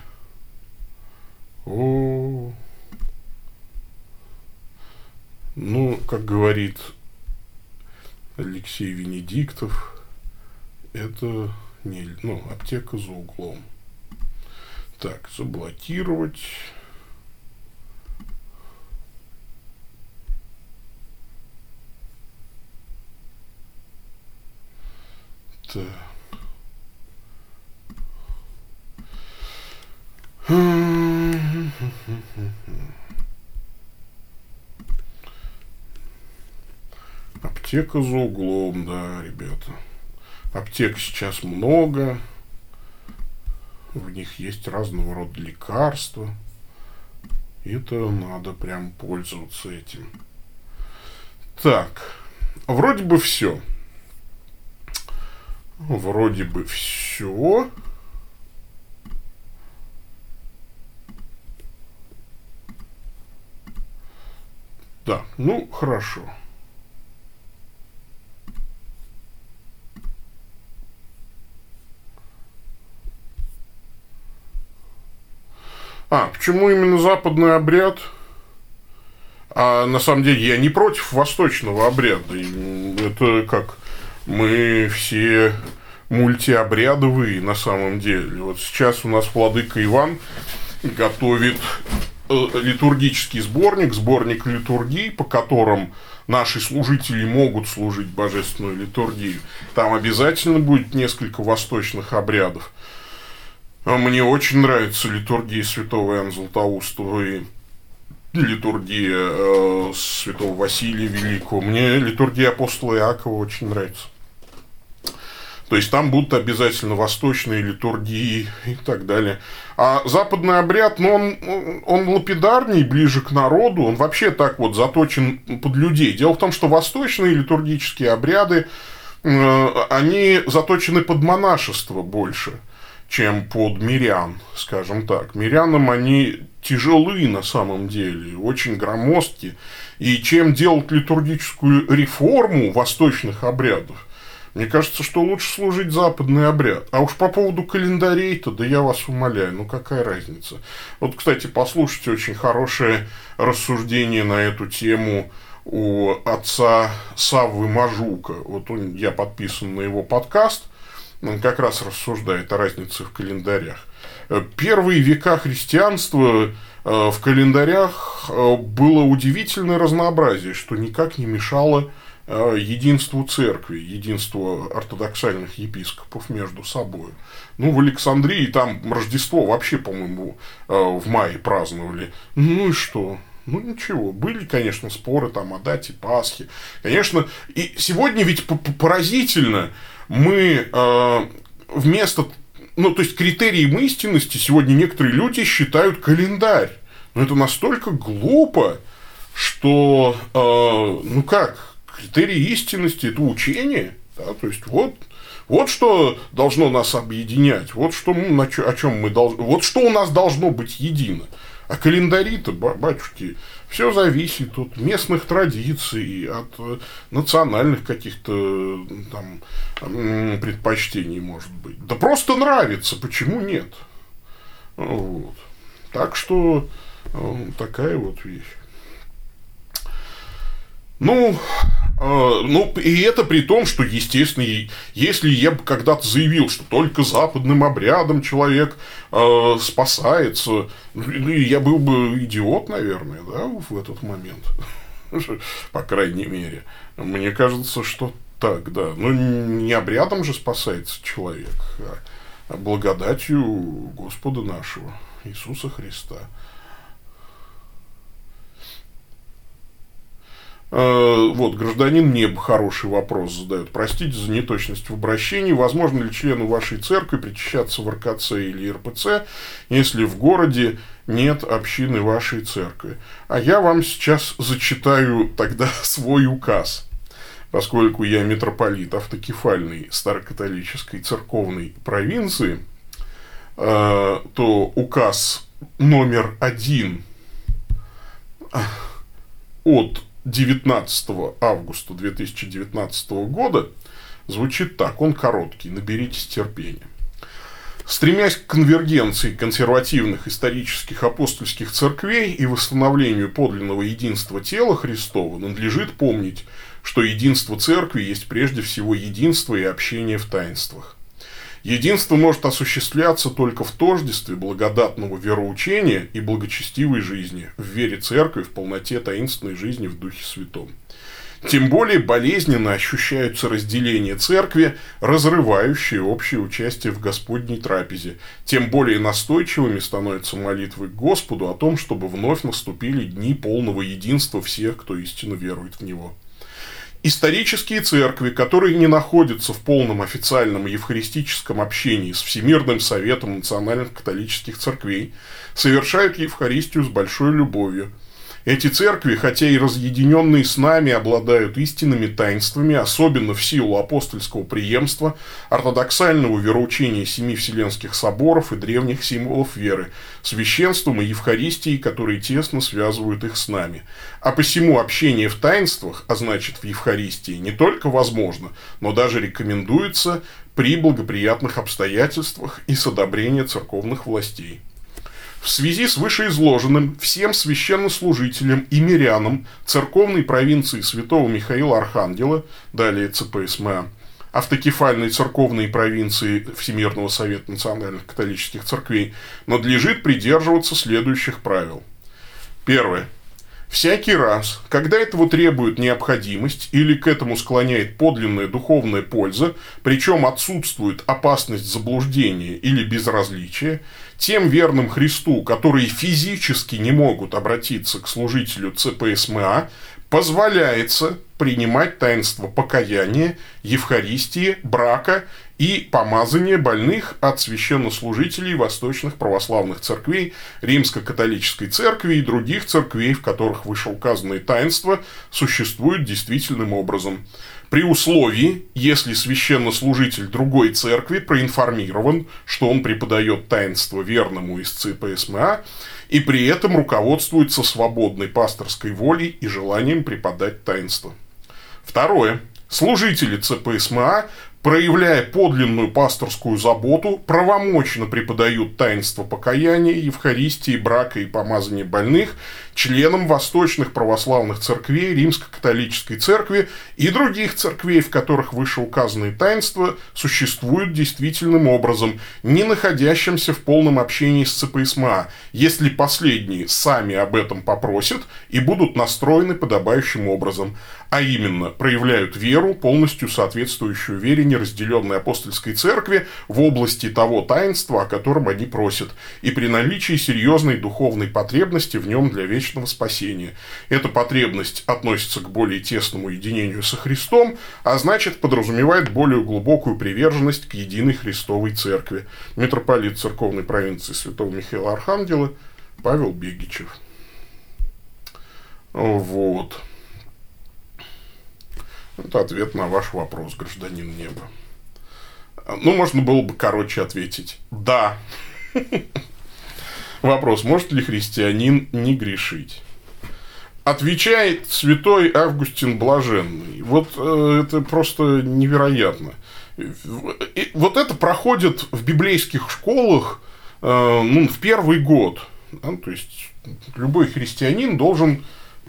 О, ну, как говорит Алексей Венедиктов, это не, ну, аптека за углом. Так, заблокировать. Так. Аптека за углом, да, ребята. Аптек сейчас много. В них есть разного рода лекарства. Это надо прям пользоваться этим. Так, вроде бы все. Вроде бы все. Да, ну хорошо. А, почему именно западный обряд? А на самом деле я не против восточного обряда. Это как мы все мультиобрядовые на самом деле. Вот сейчас у нас владыка Иван готовит э, литургический сборник, сборник литургий, по которым наши служители могут служить божественную литургию. Там обязательно будет несколько восточных обрядов. А мне очень нравится литургия святого Иоанна Златоустова и литургия э, святого Василия Великого. Мне литургия апостола Иакова очень нравится. То есть там будут обязательно восточные литургии и так далее. А западный обряд, ну, он, он лапидарней, ближе к народу, он вообще так вот заточен под людей. Дело в том, что восточные литургические обряды, э, они заточены под монашество больше, чем под мирян, скажем так. Мирянам они тяжелы на самом деле, очень громоздки. И чем делать литургическую реформу восточных обрядов, мне кажется, что лучше служить западный обряд. А уж по поводу календарей-то, да я вас умоляю, ну какая разница. Вот, кстати, послушайте очень хорошее рассуждение на эту тему у отца Саввы Мажука. Вот он, я подписан на его подкаст, как раз рассуждает о разнице в календарях. Первые века христианства э, в календарях э, было удивительное разнообразие, что никак не мешало Э, единству церкви, единству ортодоксальных епископов между собой. Ну, в Александрии там Рождество вообще, по-моему, э, в мае праздновали. Ну и что? Ну ничего, были, конечно, споры там о дате Пасхи. Конечно, и сегодня ведь поразительно, мы э, вместо, ну то есть критерием истинности сегодня некоторые люди считают календарь. Но это настолько глупо, что, э, ну как, критерий истинности – это учение. Да, то есть, вот, вот что должно нас объединять, вот что мы, о чем мы должны, вот что у нас должно быть едино. А календари-то, батюшки, все зависит от местных традиций, от э, национальных каких-то там предпочтений, может быть. Да просто нравится, почему нет? Вот. Так что э, такая вот вещь. Ну, э, ну, и это при том, что, естественно, если я бы когда-то заявил, что только западным обрядом человек э, спасается, ну, я был бы идиот, наверное, да, в этот момент. По крайней мере. Мне кажется, что так, да. Ну, не обрядом же спасается человек, а благодатью Господа нашего, Иисуса Христа. Вот, гражданин мне хороший вопрос задает. Простите за неточность в обращении. Возможно ли члену вашей церкви причащаться в РКЦ или РПЦ, если в городе нет общины вашей церкви? А я вам сейчас зачитаю тогда свой указ. Поскольку я митрополит автокефальной старокатолической церковной провинции, э, то указ номер один от 19 августа 2019 года звучит так, он короткий, наберитесь терпения. Стремясь к конвергенции консервативных исторических апостольских церквей и восстановлению подлинного единства тела Христова, надлежит помнить, что единство церкви есть прежде всего единство и общение в таинствах. Единство может осуществляться только в тождестве благодатного вероучения и благочестивой жизни, в вере церкви, в полноте таинственной жизни в Духе Святом. Тем более болезненно ощущаются разделения церкви, разрывающие общее участие в Господней трапезе. Тем более настойчивыми становятся молитвы к Господу о том, чтобы вновь наступили дни полного единства всех, кто истинно верует в Него. Исторические церкви, которые не находятся в полном официальном евхаристическом общении с Всемирным Советом национальных католических церквей, совершают Евхаристию с большой любовью. Эти церкви, хотя и разъединенные с нами, обладают истинными таинствами, особенно в силу апостольского преемства, ортодоксального вероучения семи вселенских соборов и древних символов веры, священством и Евхаристией, которые тесно связывают их с нами. А посему общение в таинствах, а значит в Евхаристии, не только возможно, но даже рекомендуется при благоприятных обстоятельствах и с одобрения церковных властей. В связи с вышеизложенным всем священнослужителям и мирянам церковной провинции святого Михаила Архангела, далее ЦПСМА, автокефальной церковной провинции Всемирного Совета Национальных Католических Церквей, надлежит придерживаться следующих правил. Первое. Всякий раз, когда этого требует необходимость или к этому склоняет подлинная духовная польза, причем отсутствует опасность заблуждения или безразличия, тем верным Христу, которые физически не могут обратиться к служителю ЦПСМА, позволяется принимать таинство покаяния, Евхаристии, брака и помазания больных от священнослужителей восточных православных церквей, Римско-католической церкви и других церквей, в которых вышеуказанные таинства существуют действительным образом. При условии, если священнослужитель другой церкви проинформирован, что он преподает таинство верному из ЦПСМА, и при этом руководствуется свободной пасторской волей и желанием преподать таинство. Второе. Служители ЦПСМА проявляя подлинную пасторскую заботу, правомочно преподают таинство покаяния, Евхаристии, брака и помазания больных членам восточных православных церквей, Римско-католической церкви и других церквей, в которых вышеуказанные таинства существуют действительным образом, не находящимся в полном общении с ЦПСМА, если последние сами об этом попросят и будут настроены подобающим образом, а именно проявляют веру, полностью соответствующую вере неразделенной апостольской церкви в области того таинства, о котором они просят, и при наличии серьезной духовной потребности в нем для вечного спасения. Эта потребность относится к более тесному единению со Христом, а значит подразумевает более глубокую приверженность к единой Христовой Церкви. Митрополит церковной провинции Святого Михаила Архангела Павел Бегичев. Вот. Это ответ на ваш вопрос, гражданин неба. Ну, можно было бы короче ответить. Да. Вопрос, может ли христианин не грешить? Отвечает святой Августин Блаженный. Вот э, это просто невероятно. И вот это проходит в библейских школах э, ну, в первый год. Да? То есть любой христианин должен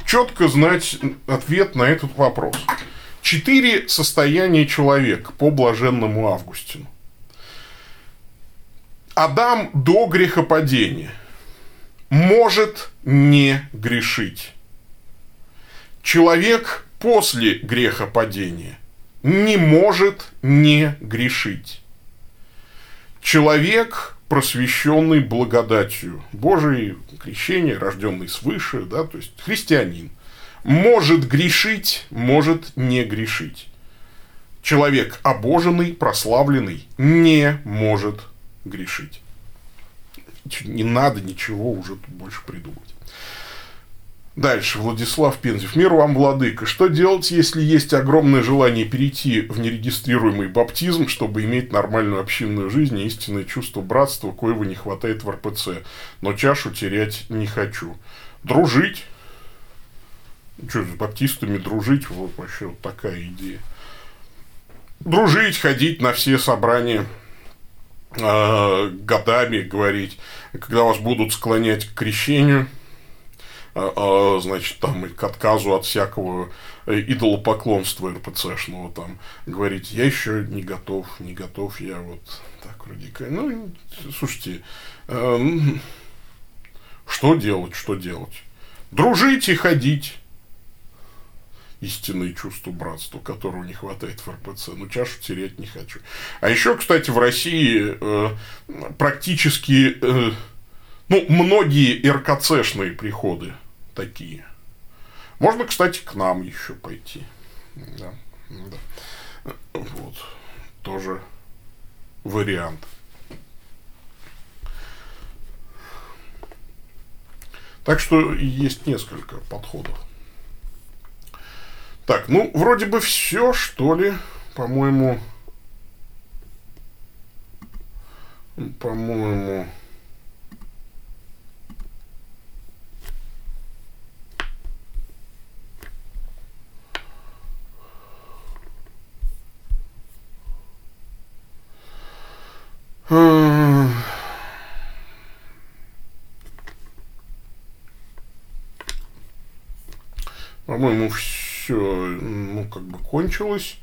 четко знать ответ на этот вопрос. Четыре состояния человека по блаженному Августину. Адам до грехопадения – может не грешить. Человек после грехопадения не может не грешить. Человек, просвещенный благодатью Божией, крещение, рожденный свыше, да, то есть христианин, может грешить, может не грешить. Человек обоженный, прославленный, не может грешить не надо ничего уже тут больше придумать. Дальше, Владислав Пензев. Мир вам, владыка. Что делать, если есть огромное желание перейти в нерегистрируемый баптизм, чтобы иметь нормальную общинную жизнь и истинное чувство братства, коего не хватает в РПЦ, но чашу терять не хочу? Дружить. Что, с баптистами дружить? Вот вообще вот такая идея. Дружить, ходить на все собрания – Э, годами говорить, когда вас будут склонять к крещению, э, э, значит, там, и к отказу от всякого идолопоклонства РПЦшного, там, говорить, я еще не готов, не готов, я вот так как, ну, слушайте, что делать, что делать? Дружить и ходить истинное чувство братства, которого не хватает в РПЦ. Но чашу терять не хочу. А еще, кстати, в России э, практически э, ну, многие РКЦшные приходы такие. Можно, кстати, к нам еще пойти. Да, да. Вот. Тоже вариант. Так что есть несколько подходов. Так, ну, вроде бы все, что ли, по-моему, по-моему, все, ну, как бы кончилось.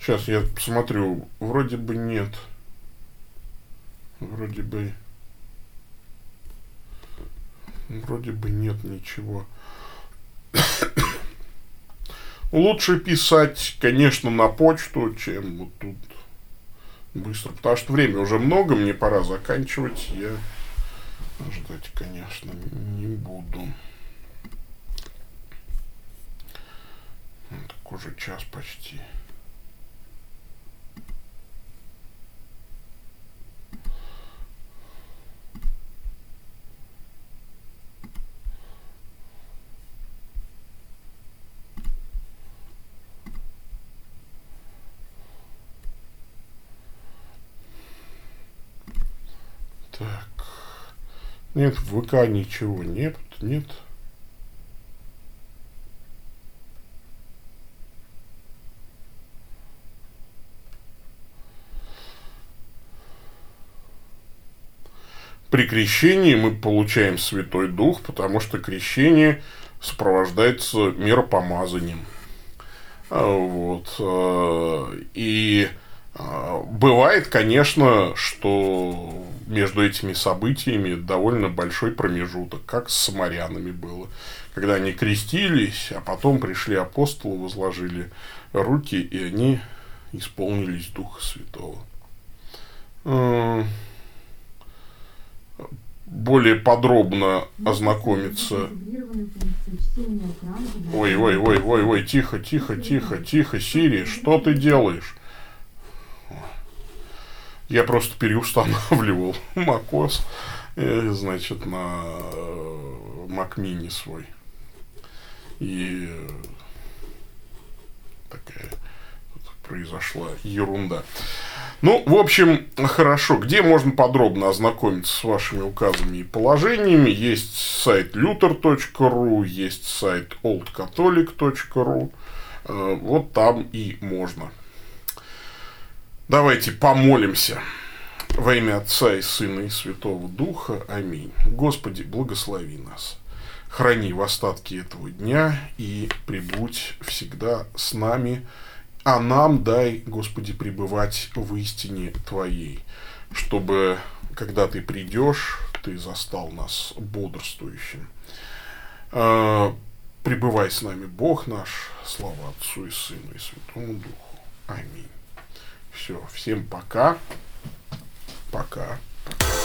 Сейчас я посмотрю. Вроде бы нет. Вроде бы... Вроде бы нет ничего. Лучше писать, конечно, на почту, чем вот тут быстро. Потому что время уже много, мне пора заканчивать. Я ждать, конечно, не буду. Так уже час почти. Так. Нет, в ВК ничего нет, нет. При крещении мы получаем Святой Дух, потому что крещение сопровождается миропомазанием. А, вот. Э, и а, бывает, конечно, что между этими событиями довольно большой промежуток, как с самарянами было. Когда они крестились, а потом пришли апостолы, возложили руки, и они исполнились Духа Святого. Э, более подробно ознакомиться. Ой, ой, ой, ой, ой, тихо, тихо, тихо, тихо, Сири, что ты делаешь? Я просто переустанавливал macOS, э, значит, на Mac Mini свой. И такая произошла ерунда. Ну, в общем, хорошо. Где можно подробно ознакомиться с вашими указами и положениями? Есть сайт luther.ru, есть сайт oldcatholic.ru. Э, вот там и можно. Давайте помолимся. Во имя Отца и Сына и Святого Духа. Аминь. Господи, благослови нас. Храни в остатки этого дня и прибудь всегда с нами а нам дай, Господи, пребывать в истине Твоей, чтобы, когда Ты придешь, Ты застал нас бодрствующим. А, пребывай с нами, Бог наш, слава Отцу и Сыну и Святому Духу. Аминь. Все, всем пока. Пока. пока.